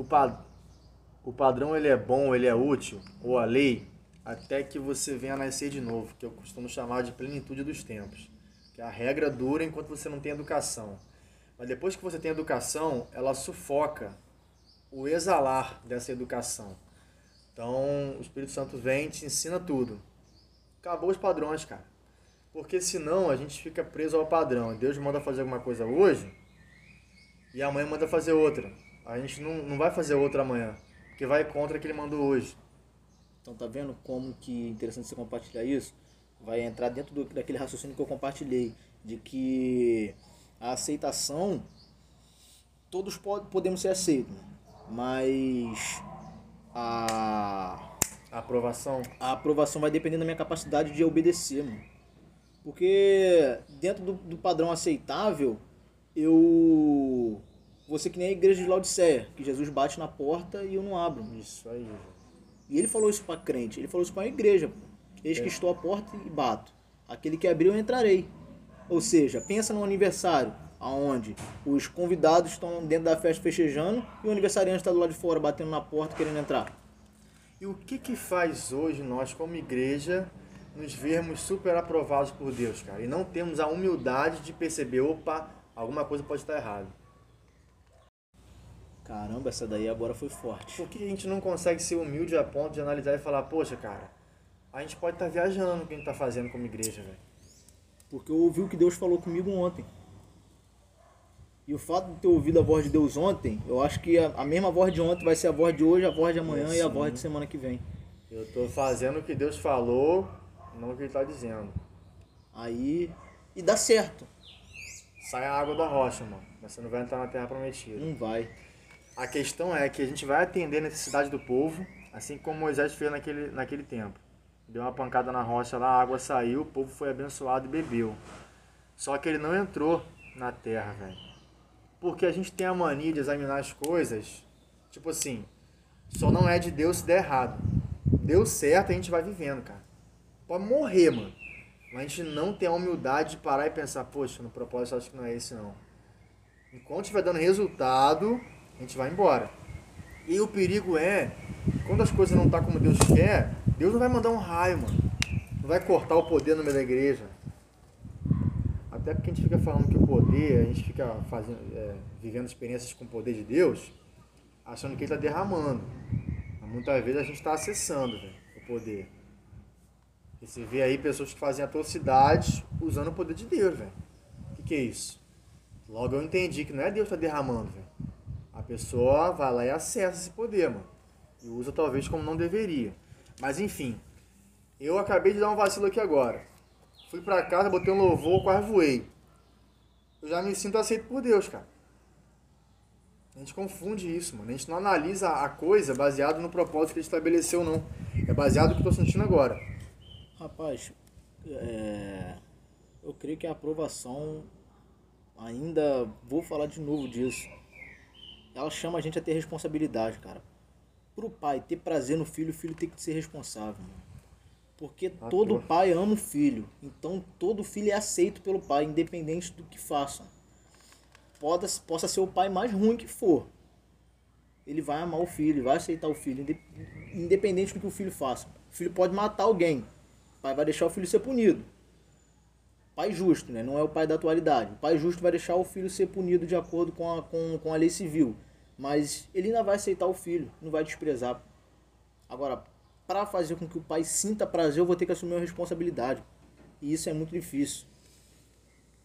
o, o padrão ele é bom, ele é útil, ou a lei, até que você venha a nascer de novo, que eu costumo chamar de plenitude dos tempos. Que a regra dura enquanto você não tem educação. Mas depois que você tem educação, ela sufoca o exalar dessa educação. Então, o Espírito Santo vem e te ensina tudo. Acabou os padrões, cara. Porque senão a gente fica preso ao padrão. Deus manda fazer alguma coisa hoje e amanhã manda fazer outra. A gente não, não vai fazer outra amanhã, porque vai contra o que ele mandou hoje. Então tá vendo como que é interessante você compartilhar isso? Vai entrar dentro do, daquele raciocínio que eu compartilhei, de que a aceitação, todos pod podemos ser aceitos, mas a, a aprovação a aprovação vai depender da minha capacidade de obedecer, mano. Porque dentro do, do padrão aceitável, eu ser que nem a igreja de Laodiceia, que Jesus bate na porta e eu não abro. Isso aí, E ele falou isso para crente, ele falou isso para a igreja. Eis que é. estou à porta e bato. Aquele que abriu, eu entrarei. Ou seja, pensa no aniversário, aonde os convidados estão dentro da festa festejando e o aniversariante está do lado de fora, batendo na porta, querendo entrar. E o que que faz hoje nós, como igreja, nos vermos super aprovados por Deus, cara? E não temos a humildade de perceber, opa, alguma coisa pode estar errada. Caramba, essa daí agora foi forte. Por que a gente não consegue ser humilde a ponto de analisar e falar, poxa, cara, a gente pode estar viajando o que a gente está fazendo como igreja, velho? Porque eu ouvi o que Deus falou comigo ontem. E o fato de ter ouvido a voz de Deus ontem, eu acho que a, a mesma voz de ontem vai ser a voz de hoje, a voz de amanhã e a voz de semana que vem. Eu estou fazendo o que Deus falou, não o que Ele está dizendo. Aí. E dá certo. Sai a água da rocha, mano. Mas você não vai entrar na terra prometida. Não vai. A questão é que a gente vai atender a necessidade do povo, assim como Moisés fez naquele, naquele tempo. Deu uma pancada na rocha lá, a água saiu, o povo foi abençoado e bebeu. Só que ele não entrou na terra, velho. Porque a gente tem a mania de examinar as coisas, tipo assim, só não é de Deus se der errado. Deu certo, a gente vai vivendo, cara. Pode morrer, mano. Mas a gente não tem a humildade de parar e pensar, poxa, no propósito acho que não é esse não. Enquanto estiver dando resultado, a gente vai embora. E o perigo é, quando as coisas não estão tá como Deus quer, Deus não vai mandar um raio, mano. Não vai cortar o poder no meio da igreja. Até porque a gente fica falando que o poder, a gente fica fazendo, é, vivendo experiências com o poder de Deus, achando que ele está derramando. Mas muitas vezes a gente está acessando véio, o poder. E você vê aí pessoas que fazem atrocidades usando o poder de Deus, velho. O que, que é isso? Logo eu entendi que não é Deus que está derramando, velho. Pessoa vai lá e acessa esse poder, mano. E usa talvez como não deveria. Mas enfim, eu acabei de dar um vacilo aqui agora. Fui pra casa, botei um louvor, quase voei. Eu já me sinto aceito por Deus, cara. A gente confunde isso, mano. A gente não analisa a coisa baseado no propósito que ele estabeleceu, não. É baseado no que eu tô sentindo agora. Rapaz, é... eu creio que a aprovação, ainda vou falar de novo disso, ela chama a gente a ter responsabilidade, cara. Pro pai ter prazer no filho, o filho tem que ser responsável, mano. Porque ah, todo pai ama o filho. Então todo filho é aceito pelo pai, independente do que faça. Poda, possa ser o pai mais ruim que for. Ele vai amar o filho, vai aceitar o filho, independente do que o filho faça. O filho pode matar alguém. O pai vai deixar o filho ser punido. Pai justo, né? Não é o pai da atualidade. O pai justo vai deixar o filho ser punido de acordo com a, com, com a lei civil. Mas ele ainda vai aceitar o filho, não vai desprezar. Agora, para fazer com que o pai sinta prazer, eu vou ter que assumir a responsabilidade. E isso é muito difícil.